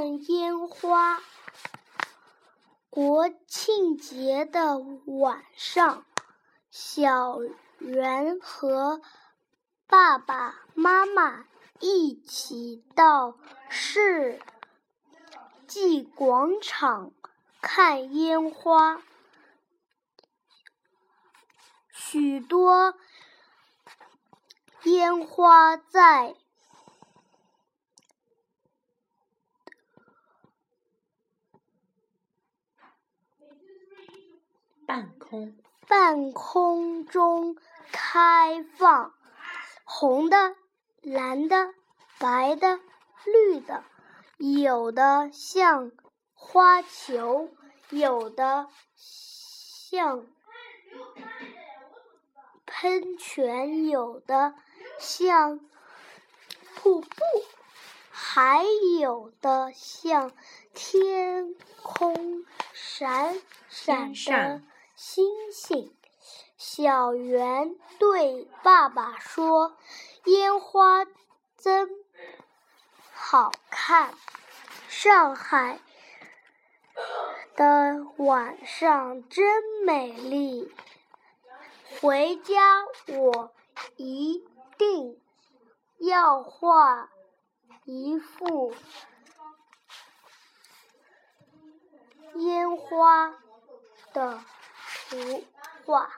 看烟花。国庆节的晚上，小圆和爸爸妈妈一起到世纪广场看烟花。许多烟花在半空半空中开放，红的、蓝的、白的、绿的，有的像花球，有的像。喷泉有的像瀑布，还有的像天空闪闪的星星。小圆对爸爸说：“烟花真好看，上海的晚上真美丽。”回家，我一定要画一幅烟花的图画。